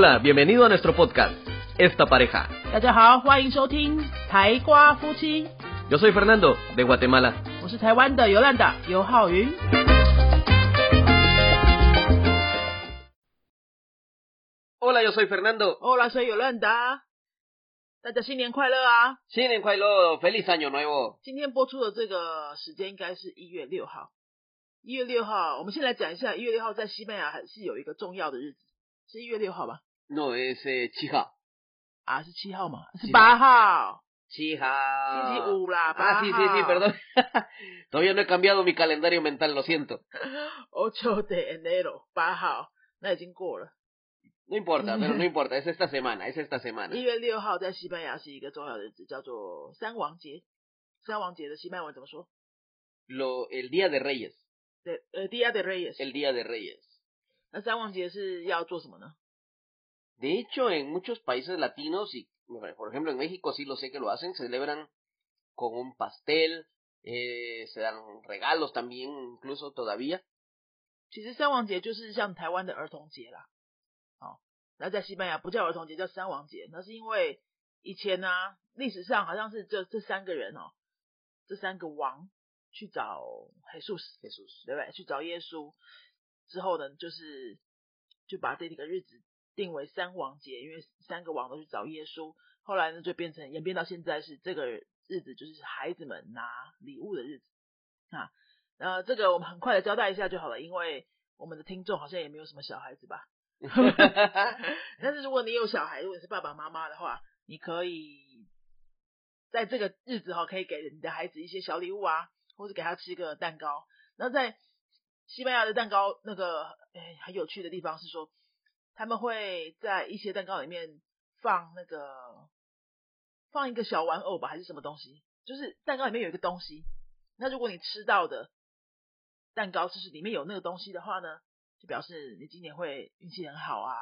Hola, bienvenido a nuestro podcast, Esta Pareja. 大家好，欢迎收听台瓜夫妻， Yo soy Fernando, de Guatemala. 我是台湾的尤兰达尤浩云。 Hola, yo soy Fernando. Hola，soy 尤兰达，大家新年快乐啊！新年快乐，feliz año nuevo。今天播出的这个时间应该是一月六号。一月六号，我们先来讲一下，一月六号在西班牙还是有一个重要的日子，是一月六号吧？ No, es eh, Chija. 啊，是七号吗？是七八号， Chija. 星期五啦，八 Ah, 号。 sí, sí, sí, perdón. Todavía no he cambiado mi calendario mental, lo siento. Ocho de enero，八号，那已经过了。 No importa, pero no importa, es esta semana, es esta semana. 一月六号在西班牙是一个重要的日子，叫做三王节。三王节的西班牙文怎么说？ Lo, el Día de Reyes, 对，呃，Dia de Reyes。 el Día de Reyes. 那三王节是要做什么呢？ De hecho, en muchos países latinos, y por ejemplo en México sí lo sé que lo hacen, celebran con un pastel, eh, se dan regalos también, incluso todavía. 其实三王节就是像台湾的儿童节啦。哦，那在西班牙不叫儿童节，叫三王节。那是因为以前呢、历史上好像是这这三个人哦，这三个王去找 Jesus，Jesús. 对不对？去找耶稣之后呢，就是就把这几个日子定为三王节，因为三个王都去找耶稣。后来呢，就变成演变到现在是这个日子，就是孩子们拿礼物的日子啊。呃，这个我们很快的交代一下就好了，因为我们的听众好像也没有什么小孩子吧。但是如果你有小孩，如果你是爸爸妈妈的话，你可以在这个日子哈，可以给你的孩子一些小礼物啊，或者给他吃一个蛋糕。然后在西班牙的蛋糕那个诶很有趣的地方是说，他们会在一些蛋糕里面放那个放一个小玩偶吧，还是什么东西？就是蛋糕里面有一个东西。那如果你吃到的蛋糕就是里面有那个东西的话呢，就表示你今年会运气很好啊，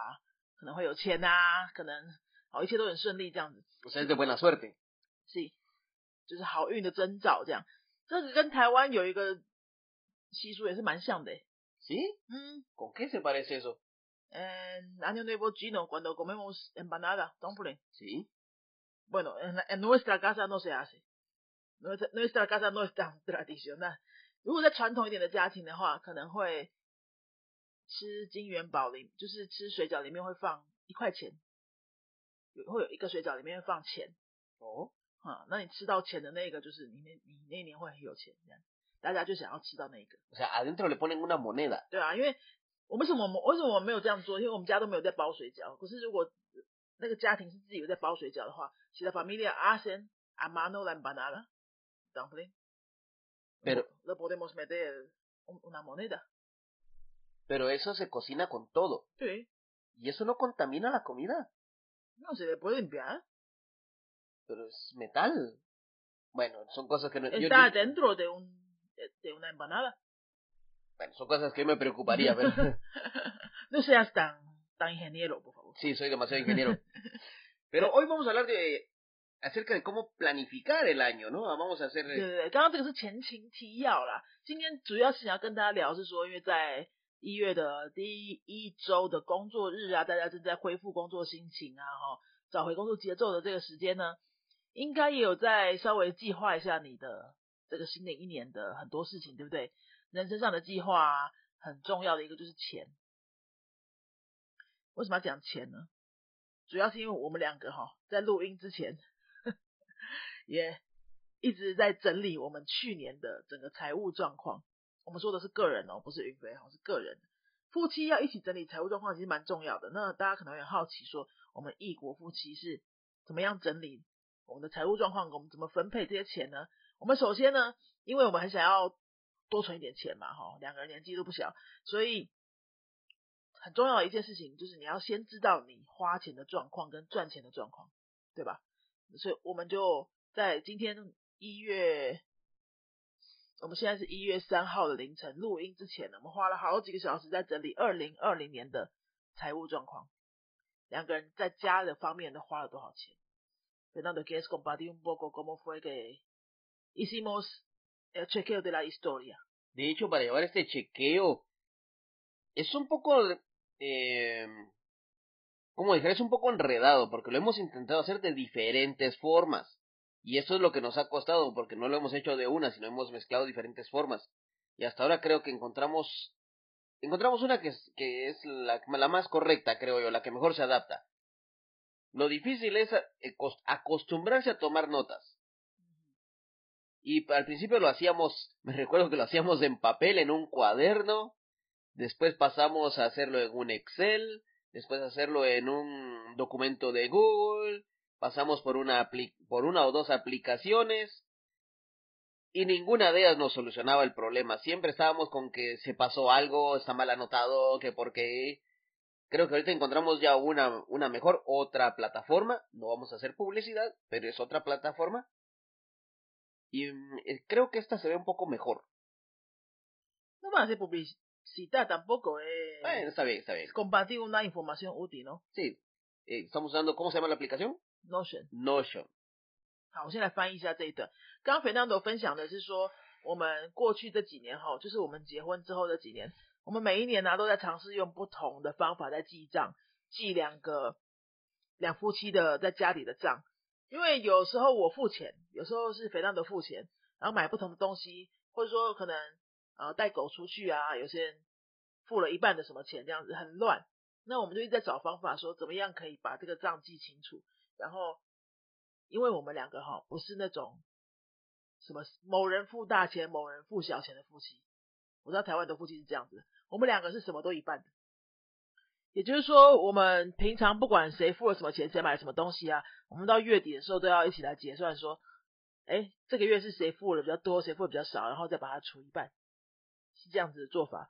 可能会有钱啊，可能哦一切都很顺利这样子。De buena suerte. 是，就是好运的征兆这样。这个跟台湾有一个习俗也是蛮像的欸。¿Sí? 嗯 ¿Con qué se parece eso? En Año Nuevo Chino, cuando comemos empanada, dumpling. Sí. Bueno, en, la- en nuestra casa no se hace. Nuestra, nuestra casa no es tan tradicional. 如果在传统一点的家庭的话，可能会吃金元宝里，就是吃水饺里面会放一块钱，有会有一个水饺里面放钱。Oh. 啊、那你吃到钱的那个，就是你那你那年会很有钱，这样，大家就想要吃到那个，O sea, adentro le ponen una moneda. 对啊，因为我为什么我们为什么我们没有这样做？因为我们家都没有在包水饺。可是如果那个家庭是自己有在包水饺的话，其实 familia hacen a mano la empanada dumpling， Pero- le podemos meter un- una moneda， Pero eso se cocina con todo. 对， Y eso no contamina la comida. 那se le puede limpiar， Pero es metal. Bueno, son cosas que no... yo- está yo- dentro de un de- de una empanada， Bueno, son cosas que me preocuparía, pero... no seas tan tan ingeniero, por favor。Sí, soy demasiado ingeniero. Pero hoy vamos a hablar de acerca de cómo planificar el año, ¿no? Vamos a hacer 对对对，刚刚这个是前情提要啦。今天主要是想要跟大家聊，是说，因为在一月的第一周的工作日啊，大家正在恢复工作心情啊，哈，找回工作节奏的这个时间呢，应该也有在稍微计划一下你的这个新的一年的很多事情，对不对？人生上的计划啊，很重要的一个就是钱。为什么要讲钱呢？主要是因为我们两个哈，在录音之前也一直在整理我们去年的整个财务状况。我们说的是个人哦，不是云飞哦，是个人。夫妻要一起整理财务状况，其实蛮重要的。那大家可能会好奇说，我们异国夫妻是怎么样整理我们的财务状况？我们怎么分配这些钱呢？我们首先呢，因为我们很想要多存一点钱嘛，哈，两个人年纪都不小，所以很重要的一件事情就是你要先知道你花钱的状况跟赚钱的状况，对吧？所以我们就在今天一月，我们现在是一月三号的凌晨录音之前呢，我们花了好几个小时在整理二零二零年的财务状况，两个人在家的方面都花了多少钱。Fernando, ¿quieres compartir un poco cómo fue que hicimos el chequeo de la historia? De hecho, para llevar este chequeo es un poco eh, como dije, es un poco enredado porque lo hemos intentado hacer de diferentes formas. Y eso es lo que nos ha costado porque no lo hemos hecho de una, sino hemos mezclado diferentes formas. Y hasta ahora creo que encontramos encontramos una que es, que es la, la más correcta, creo yo, la que mejor se adapta. Lo difícil es eh, acostumbrarse a tomar notas. Y al principio lo hacíamos, me recuerdo que lo hacíamos en papel, en un cuaderno, después pasamos a hacerlo en un Excel, después hacerlo en un documento de Google, pasamos por una, por una o dos aplicaciones y ninguna de ellas nos solucionaba el problema. Siempre estábamos con que se pasó algo, está mal anotado, que porque creo que ahorita encontramos ya una, una mejor, otra plataforma, no vamos a hacer publicidad, pero es otra plataforma. Y mm, eh, creo que esta se ve un poco mejor. No vamos a hacer publicidad Cita tampoco, eh. Bueno, está bien, está bien. Compartir una información útil, ¿no? Sí. Eh, estamos usando, ¿cómo se llama la aplicación? Notion。Notion。好，我先来翻译一下这一段。刚刚 Fernando 分享的是说，我们过去这几年哈，就是我们结婚之后的几年，我们每一年呢都在尝试用不同的方法在记账，记两个两夫妻的在家里的账。 因为有时候我付钱，有时候是 Fernando 付钱，然后买不同的东西，或者说可能。呃，带狗出去啊，有些人付了一半的什么钱，这样子很乱。那我们就一直在找方法，说怎么样可以把这个账记清楚。然后，因为我们两个哈不是那种什么某人付大钱，某人付小钱的夫妻。我知道台湾的夫妻是这样子，我们两个是什么都一半的。也就是说，我们平常不管谁付了什么钱，谁买什么东西啊，我们到月底的时候都要一起来结算，说，哎，这个月是谁付了比较多，谁付的比较少，然后再把它除一半。是这样子的做法，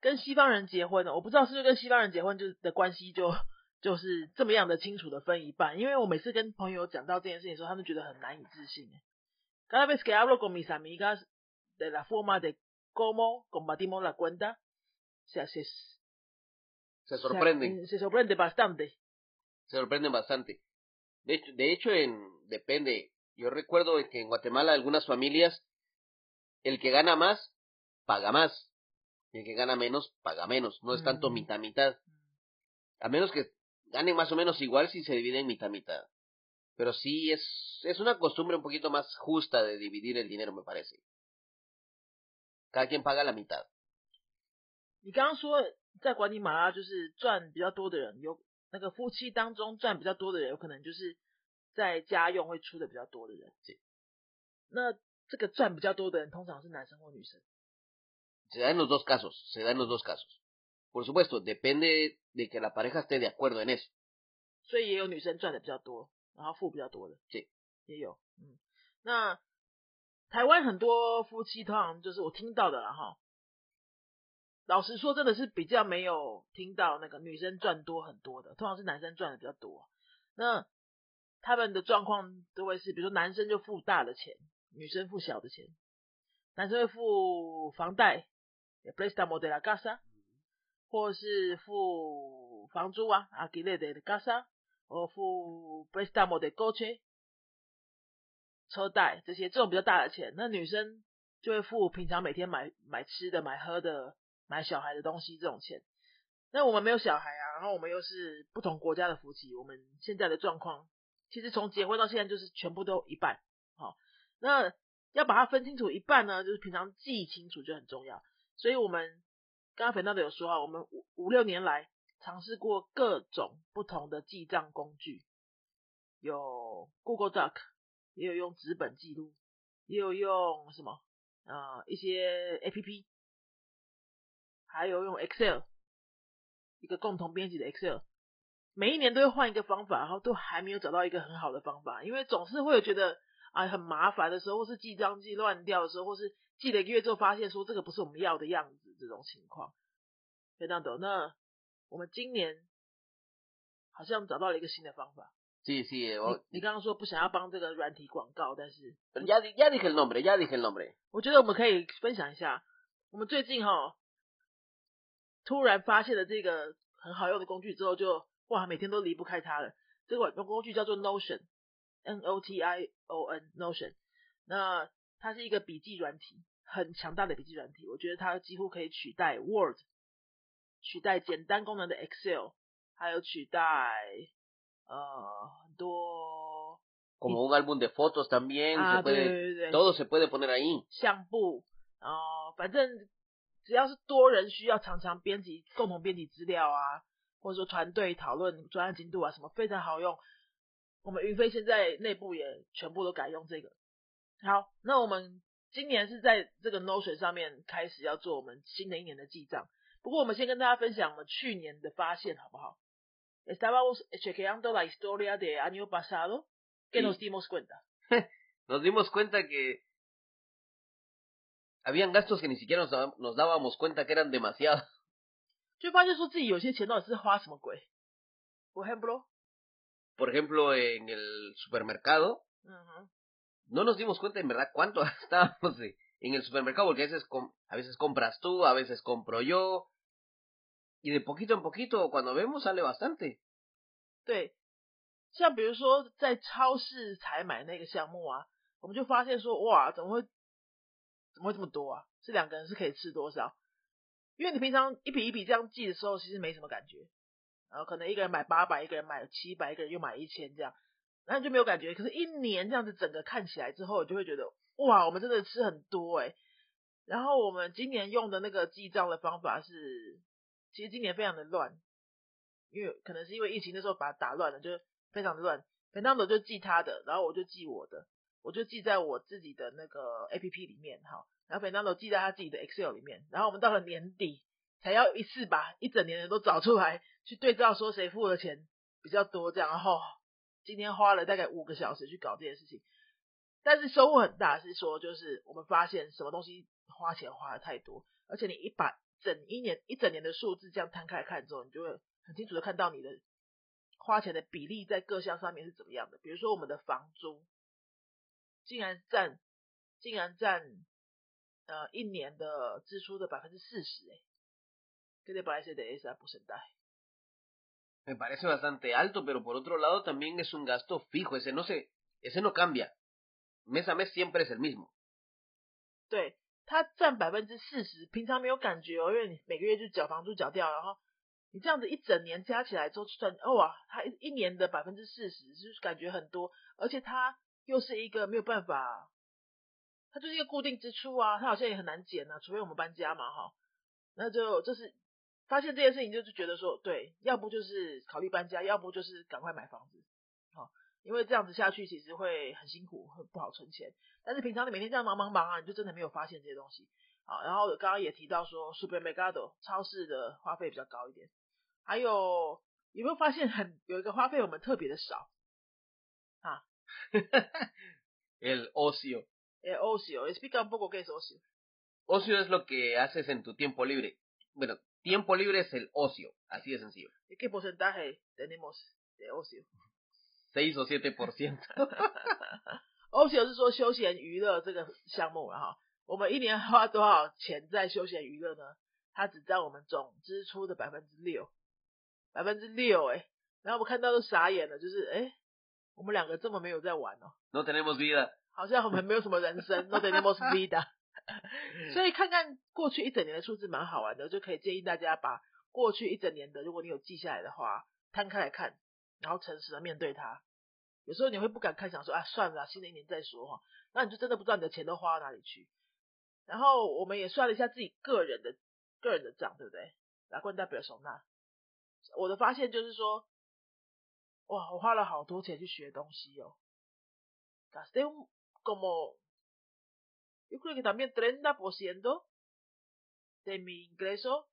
跟西方人结婚呢，我不知道是不是跟西方人结婚就的关系就就是这么样的清楚的分一半，因为我每次跟朋友讲到这件事情的时候，他们觉得很难以置信。Se sorprenden, se sorprende bastante, se sorprenden bastante. De hecho, de hecho en depende. Yo recuerdo que en Guatemala algunas familias el que gana más paga más. Y el que gana menos, paga menos. No es tanto mitad mitad. A menos que gane más o menos igual si se divide en mitad mitad. Pero sí es, es una costumbre un poquito más justa de dividir el dinero, me parece. Cada quien paga la mitad. 你刚刚说在管理马拉就是赚比较多的人，有那个夫妻当中赚比较多的人，有可能就是在家用会出的比较多的人。那这个赚比较多的人，通常是男生或女生？se da en los dos casos, se da en los dos casos. Por supuesto, depende de que la pareja esté de acuerdo en eso. 所以也有女生赚的比较多，然后付比较多的。也有，嗯，那台湾很多夫妻通常就是我听到的了哈。老实说，真的是比较没有听到那个女生赚多很多的，通常是男生赚的比较多。那他们的状况都会是，比如说男生就付大的钱，女生付小的钱，男生会付房贷。préstamo de la casa，或是付房租啊，alquiler de casa，或付 préstamo de coche，车贷这些这种比较大的钱，那女生就会付平常每天买买吃的、买喝的、买小孩的东西这种钱。那我们没有小孩啊，然后我们又是不同国家的夫妻，我们现在的状况其实从结婚到现在就是全部都一半。好，那要把它分清楚一半呢，就是平常记清楚就很重要。所以我们刚刚粉到的有说啊，我们五五六年来尝试过各种不同的记账工具，有 Google Doc，也有用纸本记录，也有用什么啊一些 APP，还有用 Excel，一个共同编辑的 Excel，每一年都会换一个方法，然后都还没有找到一个很好的方法，因为总是会有觉得啊很麻烦的时候，或是记账记乱掉的时候，或是记了一个月之后，发现说这个不是我们要的样子，这种情况，非常懂。那我们今年好像找到了一个新的方法。Sí, sí. 我你刚刚说不想要帮这个软体广告，但是 ya ya dije el nombre, ya dije el nombre。我觉得我们可以分享一下，我们最近哈突然发现了这个很好用的工具之后，就哇每天都离不开它了。这个工具叫做 Notion，N O T I O N，Notion。那它是一个笔记软体，很强大的笔记软体。我觉得它几乎可以取代 Word，取代简单功能的 Excel，还有取代呃很多 como un álbum de fotos también, 啊，se puede,，todo se puede poner ahí. 相簿，然后反正只要是多人需要常常编辑、共同编辑资料啊，或者说团队讨论专案进度啊，什么非常好用。我们云飞现在内部也全部都改用这个。好，那我们今年是在这个 Notion 上面开始要做我们新的一年的记账。不过我们先跟大家分享我们去年的发现，好不好？Estábamos chequeando la historia de año pasado, que nos dimos cuenta. Nos dimos cuenta que habían gastos que ni siquiera nos, daba- nos dábamos cuenta que eran demasiados. 就发现说自己有些钱到底是花什么鬼。Por ejemplo， Por ejemplo, en el supermercado, 嗯哼， no nos dimos cuenta en verdad cuánto gastábamos de- en el supermercado, porque a veces, com- a veces compras tú, a veces compro yo, y de poquito en poquito, cuando vemos, sale bastante. 对，像比如说在超市采买那个项目啊，我们就发现说，哇，怎么会 怎么会这么多啊？这两个人是可以吃多少？因为你平常一笔一笔这样记的时候，其实没什么感觉，然后可能一个人买八百，一个人买七百，一个人又买一千这样，然后就没有感觉。可是，一年这样子整个看起来之后，你就会觉得，哇，我们真的吃很多诶、然后我们今年用的那个记账的方法是，其实今年非常的乱，因为可能是因为疫情那时候把它打乱了，就非常的乱。陈张总就记他的，然后我就记我的，我就记在我自己的那个 A P P 里面哈，然后每人都记在他自己的 Excel 里面，然后我们到了年底才要一次把一整年的都找出来，去对照说谁付的钱比较多这样，然后今天花了大概五个小时去搞这件事情，但是收获很大，是说就是我们发现什么东西花钱花的太多，而且你一把整一年一整年的数字这样摊开看之后，你就会很清楚的看到你的花钱的比例在各项上面是怎么样的。比如说我们的房租，竟然占竟然占呃一年的支出的百分之四十，哎，¿qué te parece de esa porcentaje？Me parece bastante alto, pero por otro lado también es un gasto fijo, ese no se, ese no cambia. Mes a mes siempre es el mismo. 对，它占百分之四十，平常没有感觉哦，因为你每个月就缴房租缴掉，然后你这样子一整年加起来之后算，哦哇，它一一年的百分之四十，就是感觉很多，而且它又是一个没有办法，它就是一个固定支出啊，它好像也很难减啊，除非我们搬家嘛哈，那就就是发现这件事情，就是觉得说，对，要不就是考虑搬家，要不就是赶快买房子，好，因为这样子下去其实会很辛苦，很不好存钱。但是平常你每天这样忙忙忙啊，你就真的没有发现这些东西。好，然后刚刚也提到说，supermercado 超市的花费比较高一点，还有有没有发现很有一个花费我们特别的少？El ocio. 诶，ocio explica un poco qué es ocio。 Ocio es lo que haces en tu tiempo libre. Bueno, tiempo libre es el ocio, así de sencillo. ¿Y qué porcentaje tenemos de ocio？ 6 o 7%. ocio 是说休闲娱乐这个项目了哈。我们一年花多少钱在休闲娱乐呢？它只占我们总支出的百分之六，百分之六哎。然后我们看到都傻眼了，就是哎， 我们两个这么没有在玩哦，No tenemos vida. 好像我们没有什么人生，no tenemos vida。所以看看过去一整年的数字蛮好玩的，就可以建议大家把过去一整年的，如果你有记下来的话，摊开来看，然后诚实的面对它。有时候你会不敢看，想说啊，算了，新的一年再说哈。那你就真的不知道你的钱都花到哪里去。然后我们也算了一下自己个人的个人的账，对不对？来冠代表手纳，我的发现就是说，哇，我花了好多钱去学东西哦。gasté un como yo creo que también 30% de mi ingreso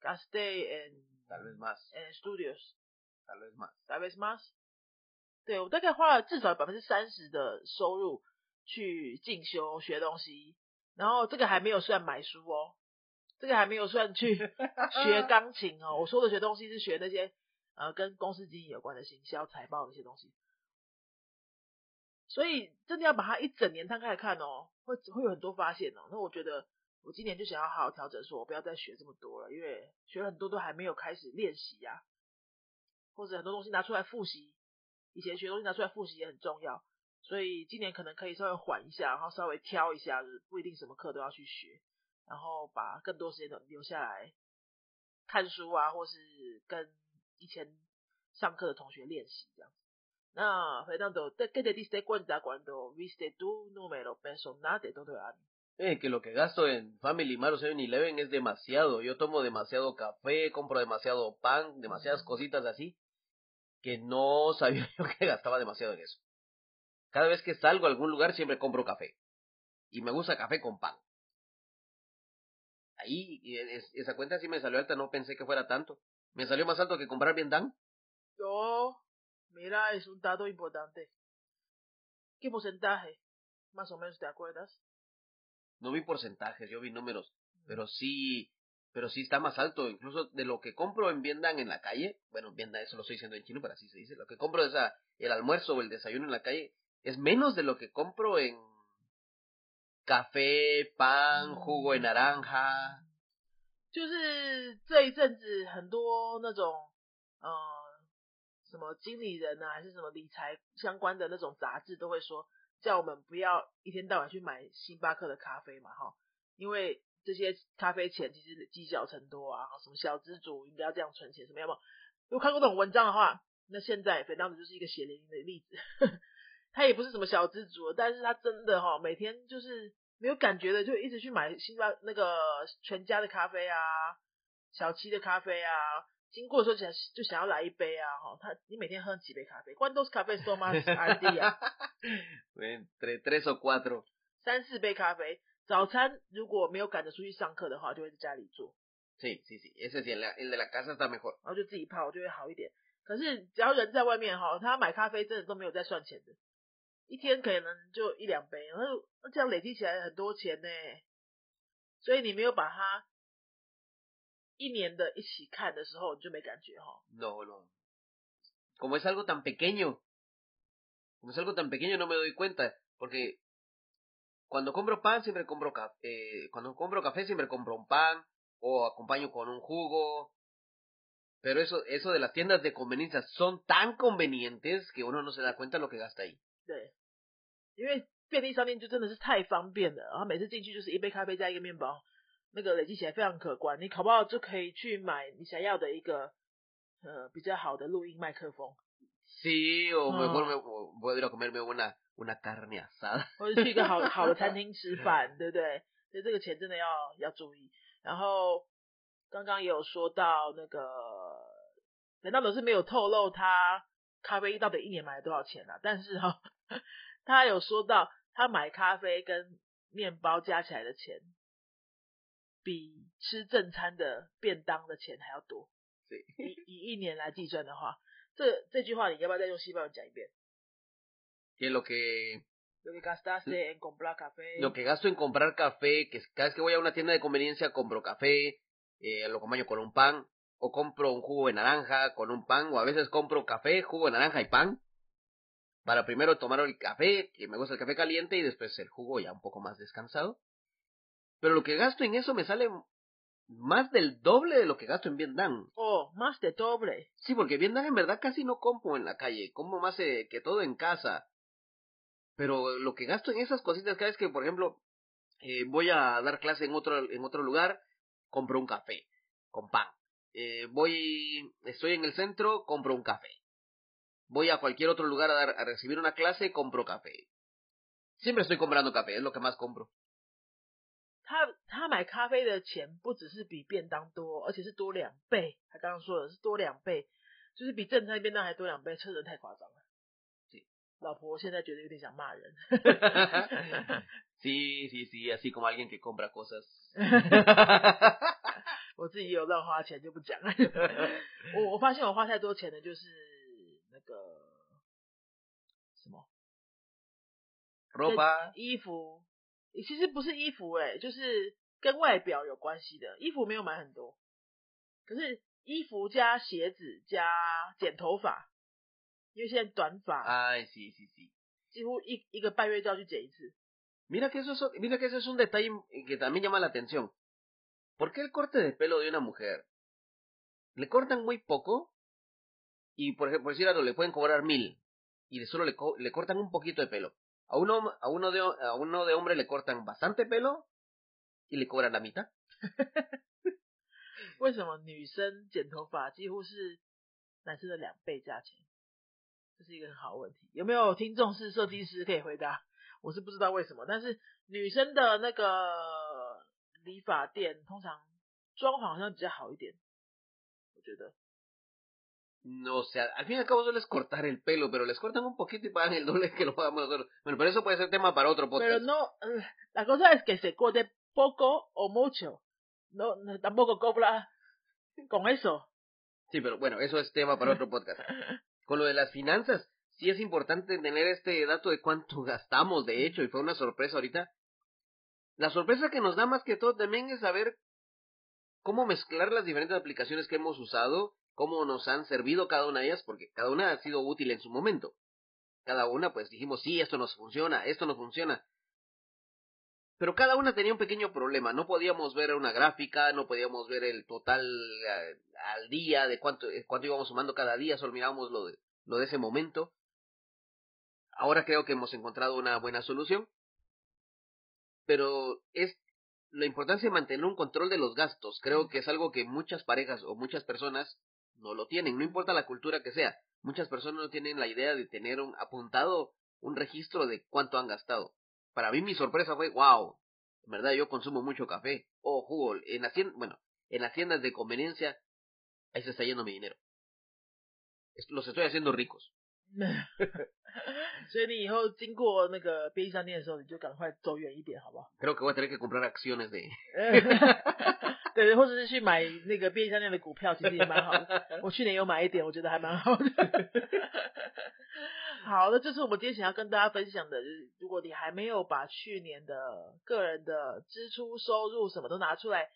gasté en, Tal vez más. en estudios, Tal vez más. tal vez más。对我大概花了至少百分之三十的收入去进修学东西，然后这个还没有算买书哦，这个还没有算去学钢琴哦。我说的学东西是学那些呃跟公司经营有关的行销、财报那些东西。所以真的要把它一整年摊开来看哦，会会有很多发现哦。那我觉得我今年就想要好好调整，说我不要再学这么多了，因为学了很多都还没有开始练习呀、或者很多东西拿出来复习，以前学东西拿出来复习也很重要。所以今年可能可以稍微缓一下，然后稍微挑一下，就是不一定什么课都要去学，然后把更多时间都留下来看书啊，或是跟以前 上课的同学练习这样子。那 Fernando, ¿qué te diste cuenta cuando viste tu número personal de todo el año? Eh, que lo que gasto en Family Mart o 7-Eleven es demasiado. Yo tomo demasiado café, compro demasiado pan, demasiadas cositas así, que no sabía yo que gastaba demasiado en eso. Cada vez que salgo a algún lugar siempre compro café. Y me gusta café con pan. Ahí, esa cuenta sí me salió alta, no pensé que fuera tanto. Me salió más alto que comprar bien dan. Yo, mira, es un dato importante. ¿Qué porcentaje? Más o menos, ¿te acuerdas? No vi porcentajes, yo vi números, pero sí, pero sí está más alto, incluso de lo que compro en Vietnam en la calle, bueno, Vietnam eso lo estoy diciendo en chino, pero así se dice, lo que compro es el almuerzo o el desayuno en la calle, es menos de lo que compro en café, pan, jugo de naranja. 就是这一阵子很多那种呃什么经理人啊，还是什么理财相关的那种杂志都会说，叫我们不要一天到晚去买星巴克的咖啡嘛，哈，因为这些咖啡钱其实积少成多啊，什么小资主应该要这样存钱，什么样嘛？有看过这种文章的话，那现在肥当子就是一个血淋淋的例子。他也不是什么小资主，但是他真的哈，每天就是没有感觉的，就一直去买星巴那个全家的咖啡啊，小七的咖啡啊。经过的时候想就想要来一杯啊，哈，他你每天喝几杯咖啡？¿Cuántos cafés tomas al día? Entre tres o cuatro，三四杯咖啡。早餐如果没有赶着出去上课的话，就会在家里做。Sí, sí, sí, ese sí, el el de la casa está mejor。然后就自己泡，就会好一点。可是只要人在外面哈，他买咖啡真的都没有在算钱的，一天可能就一两杯，然后这样累积起来很多钱呢。所以你没有把它。一年的一起看的时候，你就没感觉哈。No, no. Como es algo tan pequeño, como es algo tan pequeño, no me doy cuenta, porque cuando compro pan siempre compro café, eh, cuando compro café siempre compro un pan o acompaño con un jugo. Pero eso, eso de las tiendas de conveniencia son tan convenientes que uno no se da cuenta lo que gasta ahí. 对，因为便利商店就真的是太方便了，然后每次进去就是一杯咖啡加一个面包。那个累积起来非常可观，你考不好就可以去买你想要的一个呃比较好的录音麦克风。Sí, o mejor me voy a ir a comerme una una carne asada。或者去一个好好的餐厅吃饭，对不对？所以这个钱真的要要注意。然后刚刚也有说到那个，难道都是没有透露他咖啡到底一年买了多少钱啊？但是哈，他有说到他买咖啡跟面包加起来的钱。比吃正餐的便当的钱还要多。对，以以一年来计算的话，这这句话你要不要再用西班牙讲一遍？Que lo que lo que gastaste en comprar café. Lo que gasto en comprar café, que cada vez que voy a una tienda de conveniencia compro café, eh, lo acompaño con un pan, o compro un jugo de naranja con un pan, o a veces compro café, jugo de naranja y pan, para primero tomar el café, que me gusta el café caliente, y después el jugo ya un poco más descansado. Pero lo que gasto en eso me sale más del doble de lo que gasto en Vietnam. Oh, más de doble. Sí, porque Vietnam en verdad casi no compro en la calle, como más eh, que todo en casa. Pero lo que gasto en esas cositas, cada vez que, por ejemplo, eh, voy a dar clase en otro, en otro lugar, compro un café con pan. Eh, voy, estoy en el centro, compro un café. Voy a cualquier otro lugar a, dar, a recibir una clase, compro café. Siempre estoy comprando café, es lo que más compro. 他他买咖啡的钱不只是比便当多，而且是多两倍。他刚刚说的是多两倍，就是比正餐便当还多两倍，车人太夸张了。老婆现在觉得有点想骂人。Sí sí sí así como alguien que compra cosas。我自己有乱花钱就不讲了。我我发现我花太多钱的就是那个什么，ropa 衣服。其实不是衣服哎，就是跟外表有关系的。衣服没有买很多，可是衣服加鞋子加剪头发，因为现在短发，哎，是是是，几乎一一个半月就要去剪一次。Mira que eso es, mira que eso es un detalle que también llama la atención. ¿Por qué el corte de pelo de una mujer le cortan muy poco y por ejemplo, por decir algo, le pueden cobrar mil y solo le, le cortan un poquito de pelo? A uno, a uno de, a uno de hombre le cortan bastante pelo y le cobran la mitad. 为什么女生剪头发几乎是男生的两倍价钱？这是一个很好的问题。有没有听众是设计师可以回答？我是不知道为什么，但是女生的那个理发店通常装潢好像比较好一点，我觉得。No, o sea, al fin y al cabo solo es cortar el pelo, pero les cortan un poquito y pagan el doble que lo pagamos nosotros. Bueno, pero eso puede ser tema para otro podcast. Pero no, la cosa es que se corte poco o mucho. No, no tampoco cobra con eso. Sí, pero bueno, eso es tema para otro podcast. Con lo de las finanzas, sí es importante tener este dato de cuánto gastamos, de hecho, y fue una sorpresa ahorita. La sorpresa que nos da más que todo también es saber cómo mezclar las diferentes aplicaciones que hemos usado, cómo nos han servido cada una de ellas, porque cada una ha sido útil en su momento. Cada una, pues dijimos, sí, esto nos funciona, esto no funciona. Pero cada una tenía un pequeño problema. No podíamos ver una gráfica, no podíamos ver el total eh, al día de cuánto, eh, cuánto íbamos sumando cada día, solo mirábamos lo de, lo de ese momento. Ahora creo que hemos encontrado una buena solución. Pero es la importancia de mantener un control de los gastos. Creo que es algo que muchas parejas o muchas personas no lo tienen, no importa la cultura que sea. Muchas personas no tienen la idea de tener un apuntado un registro de cuánto han gastado. Para mí mi sorpresa fue, wow, en verdad yo consumo mucho café o jugo. En haciendas, bueno, en haciendas de conveniencia, ahí se está yendo mi dinero. Los estoy haciendo ricos. 所以你以后经过那个便利商店的时候，你就赶快走远一点，好不好？Creo que voy a tener que comprar acciones de 对，或者是去买那个便利商店的股票，其实也蛮好。我去年有买一点，我觉得还蛮好的。好，那这是我们今天想要跟大家分享的，就是如果你还没有把去年的个人的支出、收入什么都拿出来，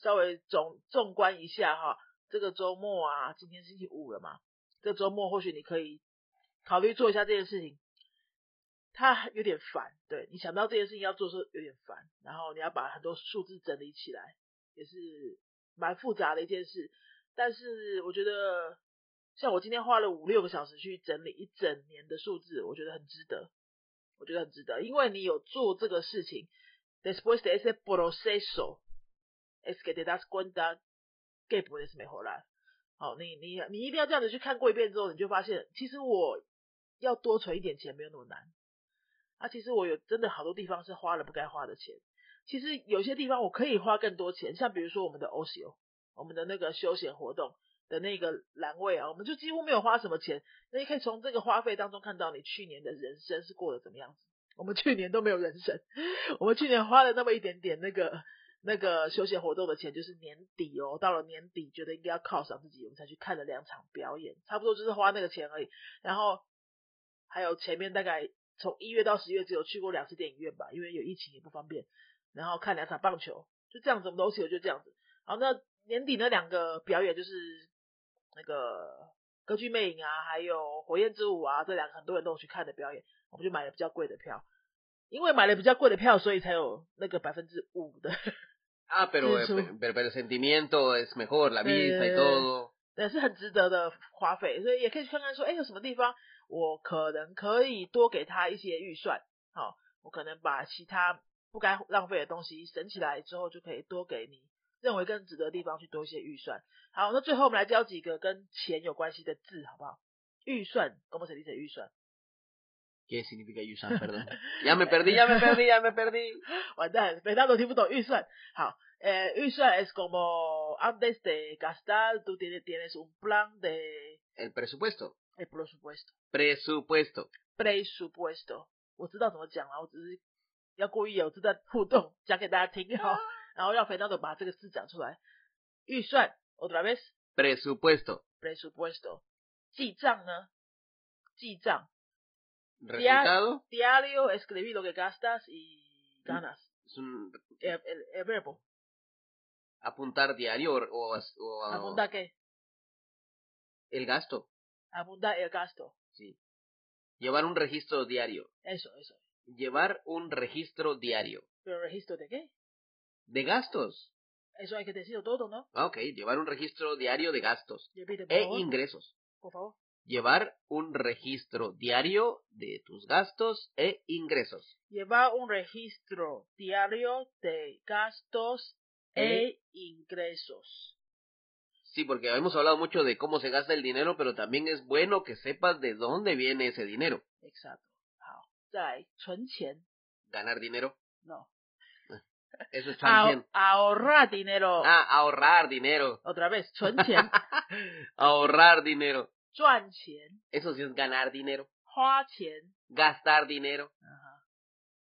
稍微总纵观一下哈，这个周末啊，今天星期五了嘛，这周末或许你可以考虑做一下这件事情。它有点烦，对你想到这件事情要做时候有点烦，然后你要把很多数字整理起来，也是蛮复杂的一件事。但是我觉得。像我今天花了五六个小时去整理一整年的数字，我觉得很值得，我觉得很值得，因为你有做这个事情。Después de ese proceso es que te das cuenta que puedes mejor.。好，你你你一定要这样子去看过一遍之后，你就发现，其实我要多存一点钱没有那么难。啊，其实我有真的好多地方是花了不该花的钱。其实有些地方我可以花更多钱，像比如说我们的 OCO，我们的那个休闲活动。的那个栏位啊，我们就几乎没有花什么钱。那你可以从这个花费当中看到你去年的人生是过得怎么样子。我们去年都没有人生，我们去年花了那么一点点那个那个休闲活动的钱，就是年底哦，到了年底觉得应该要犒赏自己，我们才去看了两场表演，差不多就是花那个钱而已。然后还有前面大概从一月到十月只有去过两次电影院吧，因为有疫情也不方便。然后看两场棒球，就这样子，我们都去了，就这样子。好，那年底那两个表演就是。那个歌剧魅影啊，还有火焰之舞啊，这两个很多人都去看的表演，我们就买了比较贵的票。因为买了比较贵的票，所以才有那个百分之五的。啊，pero pero pero sentimiento es mejor la vista y todo。对，是很值得的花费，所以也可以去看看说，哎，有什么地方我可能可以多给他一些预算。好，我可能把其他不该浪费的东西省起来之后，就可以多给你。认为更值得的地方去多一些预算。好，那最后我们来教几个跟钱有关系的字，好不好？预算，¿cómo se dice 预算？¿Qué significa 预算？Perdón. Ya me perdí, ya me perdí, ya me perdí. 完蛋，每当都听不懂预算。好，呃，预算 es como antes de gastar, tú tienes tienes un plan de el presupuesto. El presupuesto. Presupuesto. Presupuesto. 我知道怎么讲了，我只是要故意有这段互动讲给大家听哈。然后让肥皂的把这个字讲出来。预算，otra vez，presupuesto，presupuesto，记账呢？记账，resultado。Diario escribir lo que gastas y ganas。Es un el el verbo。Apuntar diario o o apuntar qué? El gasto. Apuntar el gasto. Sí. Llevar un registro diario. Eso, eso. Llevar un registro diario. ¿Pero registro de qué? de gastos. Eso hay que decirlo todo, ¿no? Ah, ok, llevar un registro diario de gastos e ingresos. Por favor. Llevar un registro diario de tus gastos e ingresos. Llevar un registro diario de gastos e, e ingresos. Sí, porque hemos hablado mucho de cómo se gasta el dinero, pero también es bueno que sepas de dónde viene ese dinero. Exacto. 好，再来存钱 Ganar dinero, ，no， eso es ahor- también. ahorrar dinero，、 Ah, ahorrar dinero. otra vez 存钱， ahorrar dinero. 赚钱， Eso sí es ganar dinero. 花钱。 Gastar dinero. 嗯哼，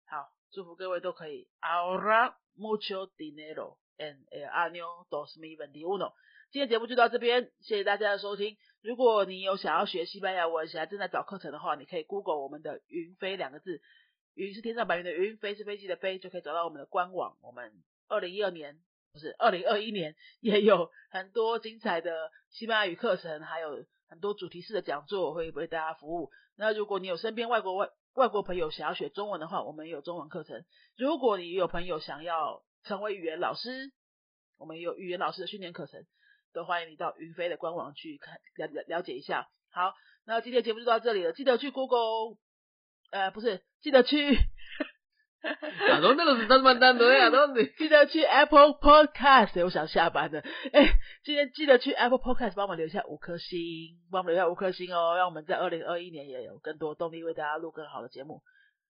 好，祝福各位都可以 ahorrar mucho dinero en el año 2021。 今天节目就到这边，谢谢大家的收听。如果你有想要学西班牙文，现在正在找课程的话，你可以 Google 我们的“云飞”两个字，云是天上白云的云，飞是飞机的飞，就可以找到我们的官网。我们二零一二年不是二零二一年也有很多精彩的西班牙语课程，还有很多主题式的讲座会为大家服务。那如果你有身边外国外外国朋友想要学中文的话，我们有中文课程。如果你有朋友想要成为语言老师，我们也有语言老师的训练课程，都欢迎你到云飞的官网去看了了了解一下。好，那今天节目就到这里了，记得去 Google，呃，不是，记得去。¿A dónde los estás mandando, eh? ¿A dónde? 记得去 Apple Podcast，我想下班了。哎，今天记得去 Apple Podcast 帮我们留下五颗星，帮我们留下五颗星哦，让我们在二零二一年也有更多动力为大家录更好的节目。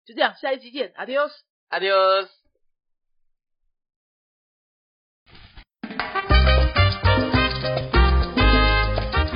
就这样，下一集见，Adios。Adiós.